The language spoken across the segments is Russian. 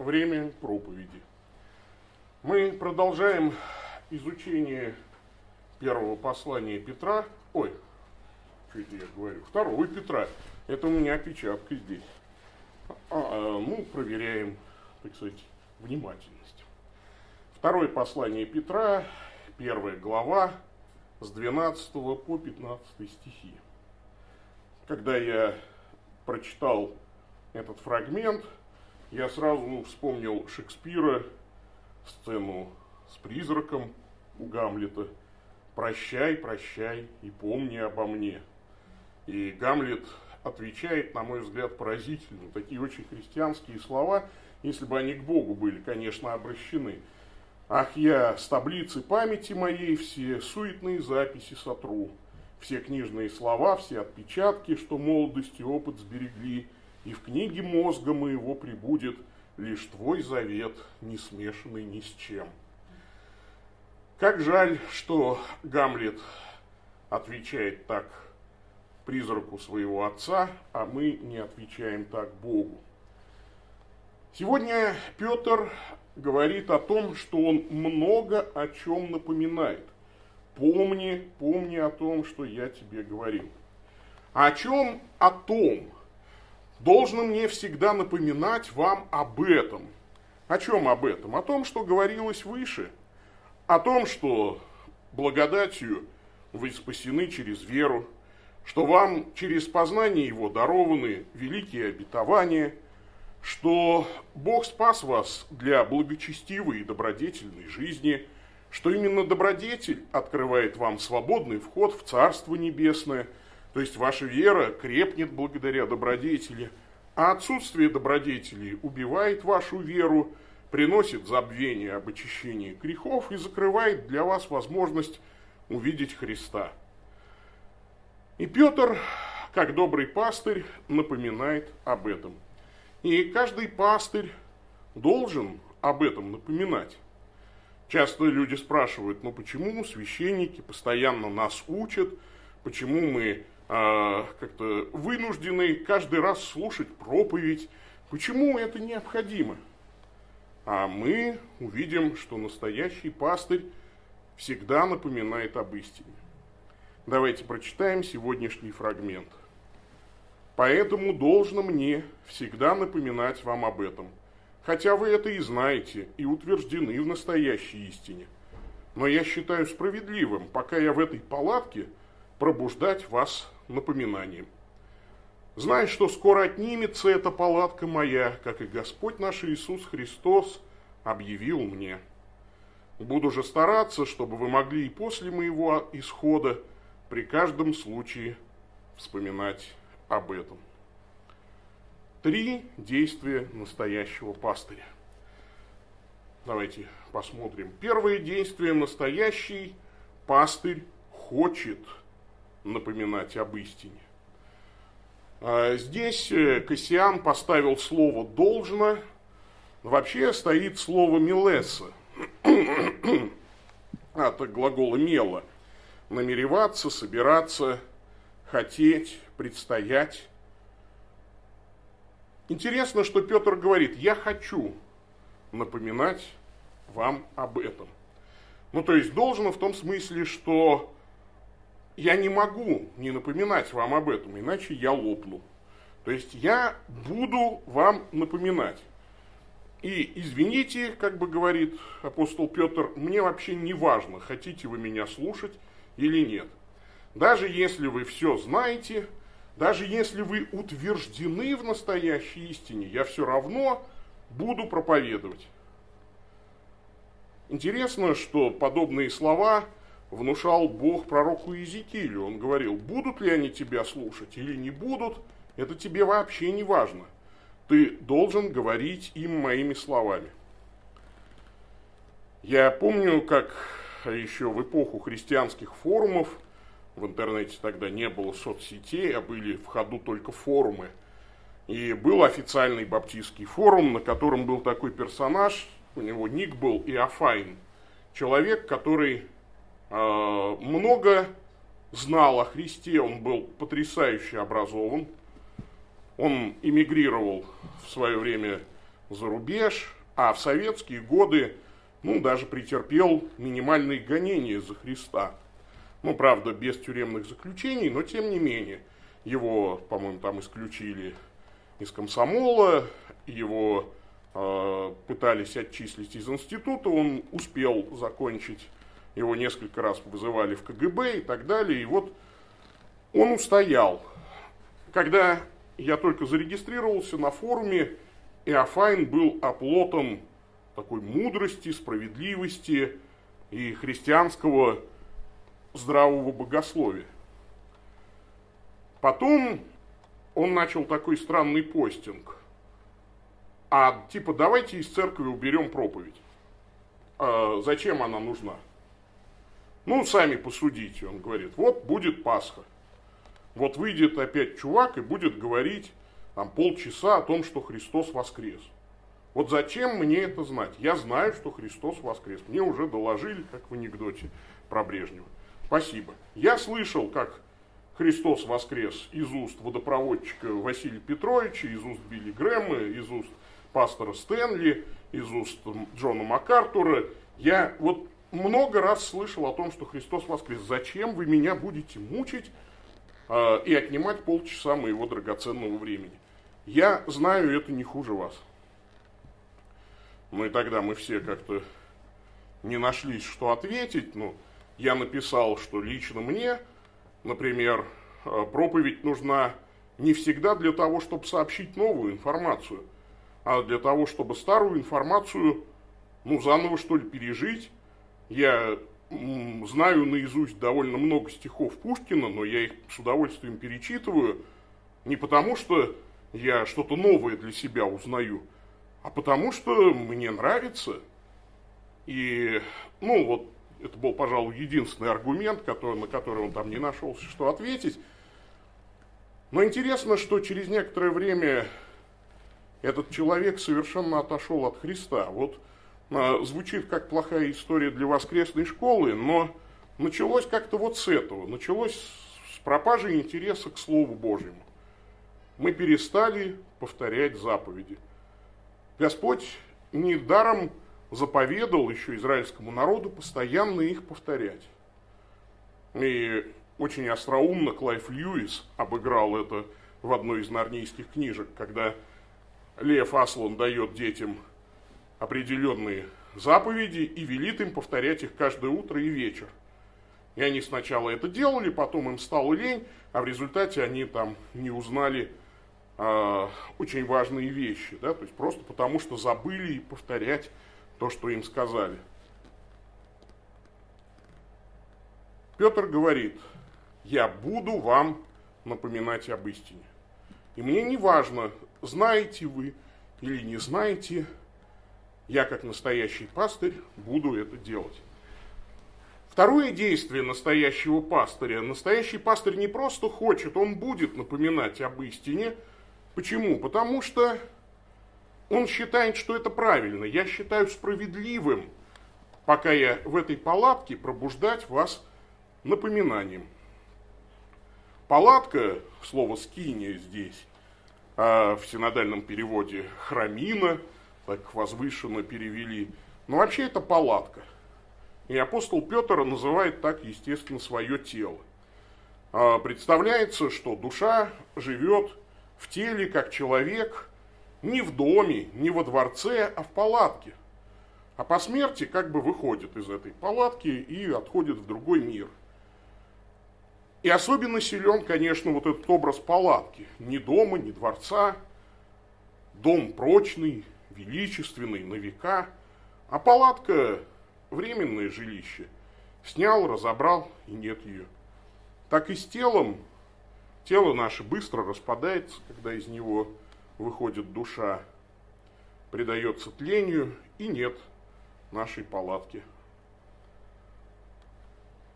время проповеди. Мы продолжаем изучение первого послания Петра. Ой, что это я говорю? Второго Петра. Это у меня опечатка здесь. А, ну, проверяем, так сказать, внимательность. Второе послание Петра, первая глава, с 12 по 15 стихи. Когда я прочитал этот фрагмент, я сразу вспомнил Шекспира, сцену с призраком у Гамлета. «Прощай, прощай и помни обо мне». И Гамлет отвечает, на мой взгляд, поразительно. Такие очень христианские слова, если бы они к Богу были, конечно, обращены. «Ах, я с таблицы памяти моей все суетные записи сотру, все книжные слова, все отпечатки, что молодость и опыт сберегли, и в книге мозга моего прибудет лишь твой завет, не смешанный ни с чем». Как жаль, что Гамлет отвечает так призраку своего отца, а мы не отвечаем так Богу. Сегодня Петр говорит о том, что он много о чем напоминает. Помни, помни о том, что я тебе говорил. О чем? О том. Должно мне всегда напоминать вам об этом. О чем об этом? О том, что говорилось выше. О том, что благодатью вы спасены через веру, что вам через познание Его дарованы великие обетования, что Бог спас вас для благочестивой и добродетельной жизни, что именно добродетель открывает вам свободный вход в Царство Небесное, то есть ваша вера крепнет благодаря добродетели, а отсутствие добродетели убивает вашу веру, приносит забвение об очищении грехов и закрывает для вас возможность увидеть Христа – и Петр, как добрый пастырь, напоминает об этом. И каждый пастырь должен об этом напоминать. Часто люди спрашивают, ну почему священники постоянно нас учат, почему мы как-то вынуждены каждый раз слушать проповедь, почему это необходимо? А мы увидим, что настоящий пастырь всегда напоминает об истине. Давайте прочитаем сегодняшний фрагмент. Поэтому должно мне всегда напоминать вам об этом, хотя вы это и знаете, и утверждены в настоящей истине. Но я считаю справедливым, пока я в этой палатке, пробуждать вас напоминанием. Зная, что скоро отнимется эта палатка моя, как и Господь наш Иисус Христос объявил мне. Буду же стараться, чтобы вы могли и после моего исхода при каждом случае вспоминать об этом. Три действия настоящего пастыря. Давайте посмотрим. Первое действие настоящий пастырь хочет напоминать об истине. А здесь э, Кассиан поставил слово «должно». Вообще стоит слово «милеса» от глагола «мела» намереваться, собираться, хотеть, предстоять. Интересно, что Петр говорит, я хочу напоминать вам об этом. Ну, то есть должно в том смысле, что я не могу не напоминать вам об этом, иначе я лопну. То есть я буду вам напоминать. И извините, как бы говорит апостол Петр, мне вообще не важно, хотите вы меня слушать или нет. Даже если вы все знаете, даже если вы утверждены в настоящей истине, я все равно буду проповедовать. Интересно, что подобные слова внушал Бог пророку Иезекиилю. Он говорил, будут ли они тебя слушать или не будут, это тебе вообще не важно. Ты должен говорить им моими словами. Я помню, как еще в эпоху христианских форумов, в интернете тогда не было соцсетей, а были в ходу только форумы. И был официальный баптистский форум, на котором был такой персонаж, у него ник был Иофайн, человек, который много знал о Христе, он был потрясающе образован, он эмигрировал в свое время за рубеж, а в советские годы, ну, даже претерпел минимальные гонения за Христа. Ну, правда, без тюремных заключений, но тем не менее. Его, по-моему, там исключили из комсомола, его э, пытались отчислить из института, он успел закончить, его несколько раз вызывали в КГБ и так далее, и вот он устоял. Когда я только зарегистрировался на форуме, Иофайн был оплотом такой мудрости, справедливости и христианского здравого богословия. Потом он начал такой странный постинг. А типа давайте из церкви уберем проповедь. А зачем она нужна? Ну, сами посудите, он говорит. Вот будет Пасха. Вот выйдет опять чувак и будет говорить там полчаса о том, что Христос воскрес. Вот зачем мне это знать? Я знаю, что Христос воскрес. Мне уже доложили, как в анекдоте про Брежнева. Спасибо. Я слышал, как Христос воскрес из уст водопроводчика Василия Петровича, из уст Билли Грэма, из уст пастора Стэнли, из уст Джона МакАртура. Я вот много раз слышал о том, что Христос воскрес. Зачем вы меня будете мучить э, и отнимать полчаса моего драгоценного времени? Я знаю это не хуже вас. Ну и тогда мы все как-то не нашлись, что ответить. Ну, я написал, что лично мне, например, э, проповедь нужна не всегда для того, чтобы сообщить новую информацию, а для того, чтобы старую информацию, ну, заново, что ли, пережить. Я знаю наизусть довольно много стихов Пушкина, но я их с удовольствием перечитываю, не потому что я что-то новое для себя узнаю, а потому что мне нравится. И, ну, вот это был, пожалуй, единственный аргумент, который, на который он там не нашелся, что ответить. Но интересно, что через некоторое время этот человек совершенно отошел от Христа. Вот звучит как плохая история для воскресной школы, но началось как-то вот с этого. Началось с пропажи интереса к Слову Божьему. Мы перестали повторять заповеди. Господь недаром заповедал еще израильскому народу постоянно их повторять. И очень остроумно Клайф Льюис обыграл это в одной из нарнийских книжек, когда Лев Аслан дает детям определенные заповеди и велит им повторять их каждое утро и вечер. И они сначала это делали, потом им стало лень, а в результате они там не узнали э, очень важные вещи, да, то есть просто потому, что забыли повторять то, что им сказали. Петр говорит, я буду вам напоминать об истине. И мне не важно, знаете вы или не знаете, я как настоящий пастырь буду это делать. Второе действие настоящего пастыря. Настоящий пастырь не просто хочет, он будет напоминать об истине. Почему? Потому что он считает, что это правильно. Я считаю справедливым, пока я в этой палатке, пробуждать вас напоминанием. Палатка, слово «скиния» здесь, а в синодальном переводе «храмина», так возвышенно перевели. Но вообще это палатка. И апостол Петр называет так, естественно, свое тело. А представляется, что душа живет в теле как человек – не в доме, не во дворце, а в палатке. А по смерти как бы выходит из этой палатки и отходит в другой мир. И особенно силен, конечно, вот этот образ палатки. Ни дома, ни дворца. Дом прочный, величественный, на века. А палатка – временное жилище. Снял, разобрал, и нет ее. Так и с телом. Тело наше быстро распадается, когда из него выходит душа, предается тлению, и нет нашей палатки.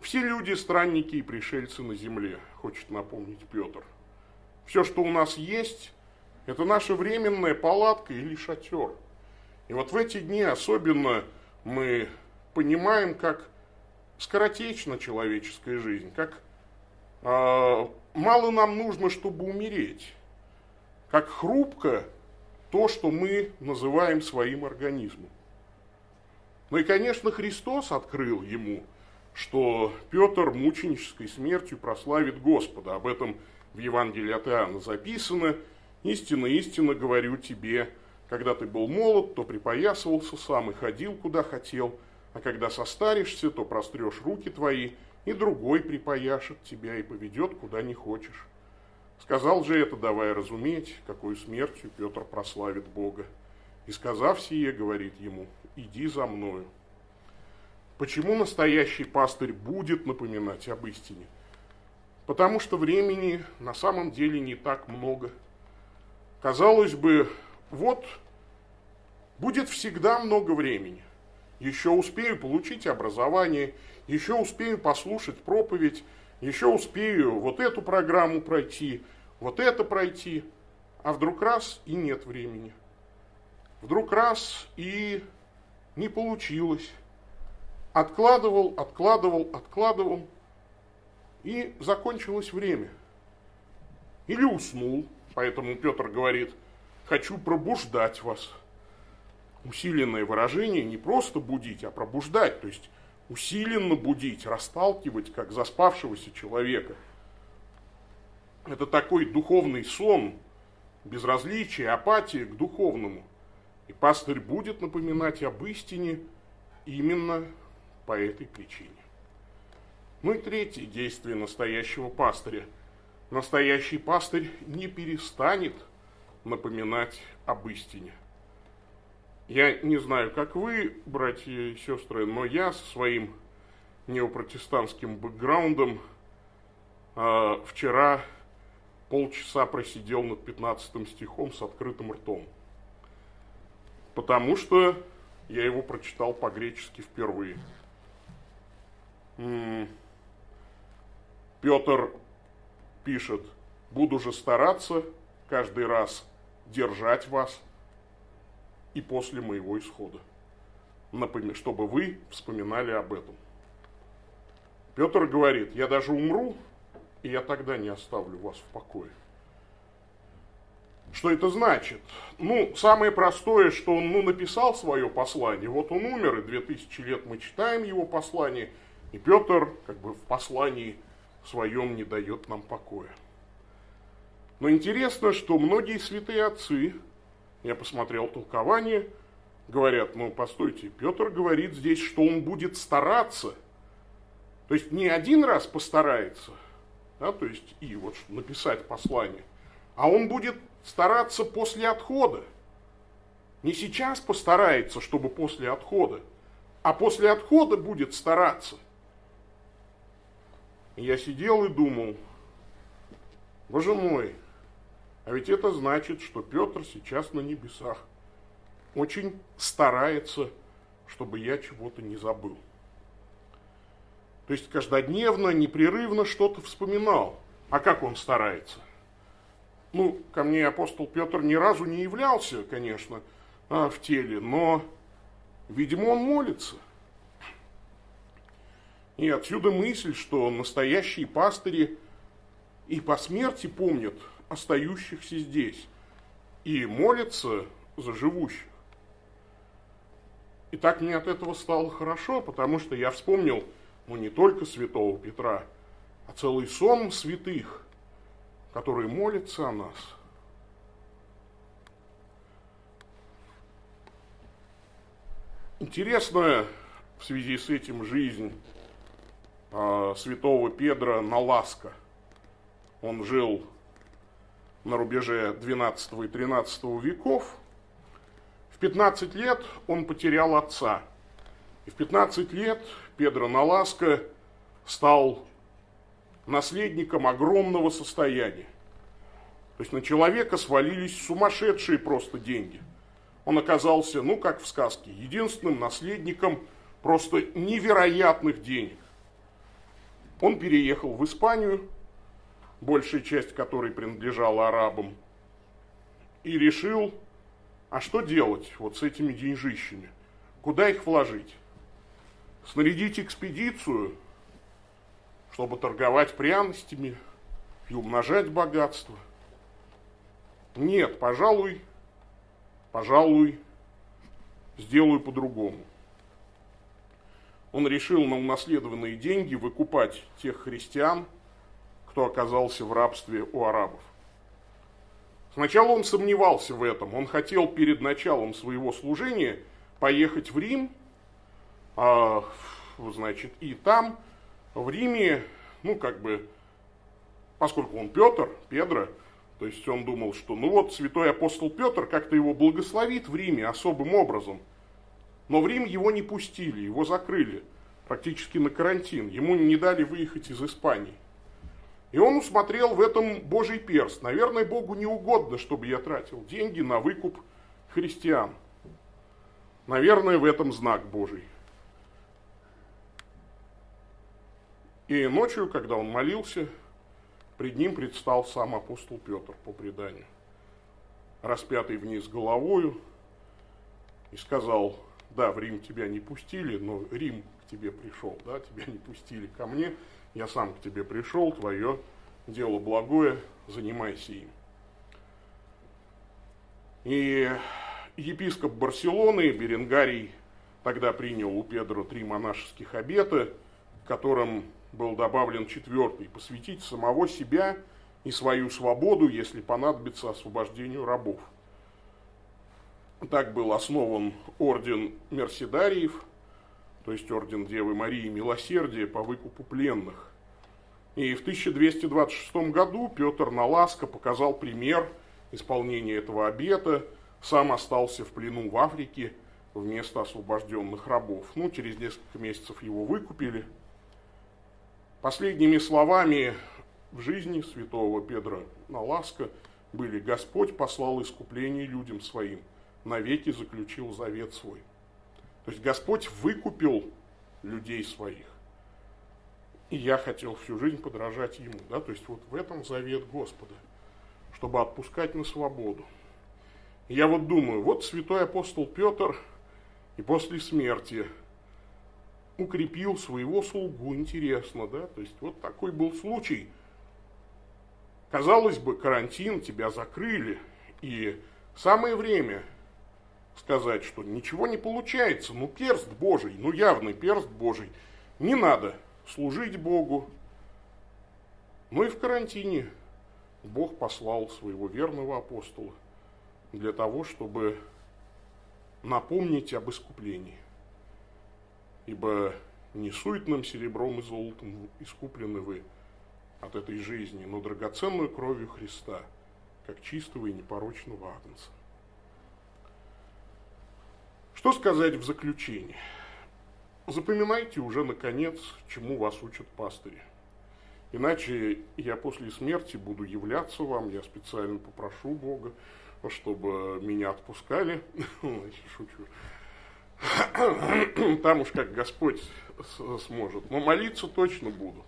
Все люди – странники и пришельцы на земле, хочет напомнить Петр. Все, что у нас есть, это наша временная палатка или шатер. И вот в эти дни особенно мы понимаем, как скоротечна человеческая жизнь, как э, мало нам нужно, чтобы умереть как хрупко то, что мы называем своим организмом. Ну и, конечно, Христос открыл ему, что Петр мученической смертью прославит Господа. Об этом в Евангелии от Иоанна записано. «Истинно, истинно говорю тебе, когда ты был молод, то припоясывался сам и ходил, куда хотел, а когда состаришься, то прострешь руки твои, и другой припояшет тебя и поведет, куда не хочешь». Сказал же это, давая разуметь, какой смертью Петр прославит Бога. И сказав сие, говорит ему, иди за мною. Почему настоящий пастырь будет напоминать об истине? Потому что времени на самом деле не так много. Казалось бы, вот будет всегда много времени. Еще успею получить образование, еще успею послушать проповедь, еще успею вот эту программу пройти, вот это пройти, а вдруг раз и нет времени. Вдруг раз и не получилось. Откладывал, откладывал, откладывал, и закончилось время. Или уснул, поэтому Петр говорит, хочу пробуждать вас. Усиленное выражение не просто будить, а пробуждать, то есть усиленно будить, расталкивать, как заспавшегося человека. Это такой духовный сон, безразличие, апатия к духовному. И пастырь будет напоминать об истине именно по этой причине. Ну и третье действие настоящего пастыря. Настоящий пастырь не перестанет напоминать об истине – я не знаю, как вы, братья и сестры, но я со своим неопротестантским бэкграундом э, вчера полчаса просидел над 15 стихом с открытым ртом. Потому что я его прочитал по-гречески впервые. Петр пишет, буду же стараться каждый раз держать вас – и после моего исхода, чтобы вы вспоминали об этом. Петр говорит, я даже умру, и я тогда не оставлю вас в покое. Что это значит? Ну, самое простое, что он ну, написал свое послание. Вот он умер, и две тысячи лет мы читаем его послание, и Петр как бы в послании своем не дает нам покоя. Но интересно, что многие святые отцы я посмотрел толкование, говорят, ну, постойте, Петр говорит здесь, что он будет стараться. То есть не один раз постарается, да, то есть и вот написать послание, а он будет стараться после отхода. Не сейчас постарается, чтобы после отхода, а после отхода будет стараться. Я сидел и думал, боже мой, а ведь это значит, что Петр сейчас на небесах. Очень старается, чтобы я чего-то не забыл. То есть каждодневно, непрерывно что-то вспоминал. А как он старается? Ну, ко мне апостол Петр ни разу не являлся, конечно, а, в теле, но, видимо, он молится. И отсюда мысль, что настоящие пастыри и по смерти помнят остающихся здесь и молится за живущих. И так мне от этого стало хорошо, потому что я вспомнил, ну не только святого Петра, а целый сон святых, которые молятся о нас. Интересная в связи с этим жизнь святого Педра Наласка. Он жил на рубеже 12 и 13 веков. В 15 лет он потерял отца. И в 15 лет Педро Наласко стал наследником огромного состояния. То есть на человека свалились сумасшедшие просто деньги. Он оказался, ну как в сказке, единственным наследником просто невероятных денег. Он переехал в Испанию, большая часть которой принадлежала арабам, и решил, а что делать вот с этими деньжищами? Куда их вложить? Снарядить экспедицию, чтобы торговать пряностями и умножать богатство? Нет, пожалуй, пожалуй, сделаю по-другому. Он решил на унаследованные деньги выкупать тех христиан, кто оказался в рабстве у арабов. Сначала он сомневался в этом. Он хотел перед началом своего служения поехать в Рим, а, значит, и там, в Риме, ну, как бы, поскольку он Петр, Педро, то есть он думал, что ну вот святой апостол Петр как-то его благословит в Риме особым образом. Но в Рим его не пустили, его закрыли практически на карантин. Ему не дали выехать из Испании. И он усмотрел в этом Божий перст. Наверное, Богу не угодно, чтобы я тратил деньги на выкуп христиан. Наверное, в этом знак Божий. И ночью, когда он молился, Пред ним предстал сам апостол Петр по преданию, распятый вниз головою, и сказал, да, в Рим тебя не пустили, но Рим к тебе пришел, да, тебя не пустили ко мне, я сам к тебе пришел, твое дело благое, занимайся им. И епископ Барселоны, Беренгарий, тогда принял у Педро три монашеских обета, которым был добавлен четвертый, посвятить самого себя и свою свободу, если понадобится освобождению рабов. Так был основан орден Мерседариев, то есть орден Девы Марии Милосердия по выкупу пленных. И в 1226 году Петр Наласка показал пример исполнения этого обета, сам остался в плену в Африке вместо освобожденных рабов. Ну, через несколько месяцев его выкупили – Последними словами в жизни святого Педра Наласка были «Господь послал искупление людям своим, навеки заключил завет свой». То есть Господь выкупил людей своих. И я хотел всю жизнь подражать Ему. Да? То есть вот в этом завет Господа, чтобы отпускать на свободу. Я вот думаю, вот святой апостол Петр и после смерти – укрепил своего слугу, интересно, да, то есть вот такой был случай. Казалось бы, карантин, тебя закрыли, и самое время сказать, что ничего не получается, ну перст Божий, ну явный перст Божий, не надо служить Богу. Ну и в карантине Бог послал своего верного апостола для того, чтобы напомнить об искуплении ибо не суетным серебром и золотом искуплены вы от этой жизни, но драгоценную кровью Христа, как чистого и непорочного агнца. Что сказать в заключение? Запоминайте уже, наконец, чему вас учат пастыри. Иначе я после смерти буду являться вам, я специально попрошу Бога, чтобы меня отпускали. Шучу. Там уж как Господь сможет. Но молиться точно буду.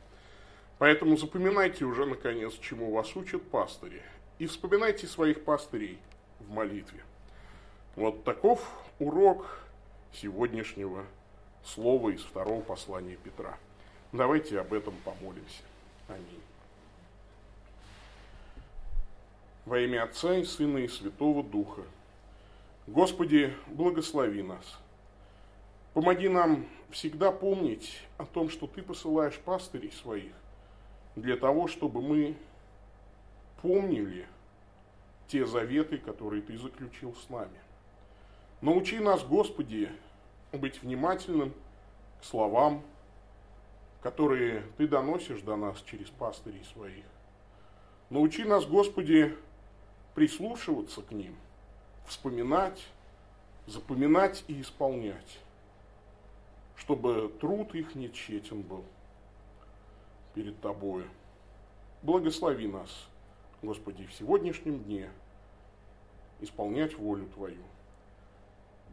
Поэтому запоминайте уже, наконец, чему вас учат пастыри. И вспоминайте своих пастырей в молитве. Вот таков урок сегодняшнего слова из второго послания Петра. Давайте об этом помолимся. Аминь. Во имя Отца и Сына и Святого Духа. Господи, благослови нас – Помоги нам всегда помнить о том, что Ты посылаешь пастырей своих для того, чтобы мы помнили те заветы, которые Ты заключил с нами. Научи нас, Господи, быть внимательным к словам, которые Ты доносишь до нас через пастырей своих. Научи нас, Господи, прислушиваться к ним, вспоминать, запоминать и исполнять чтобы труд их не тщетен был перед Тобою. Благослови нас, Господи, в сегодняшнем дне исполнять волю Твою.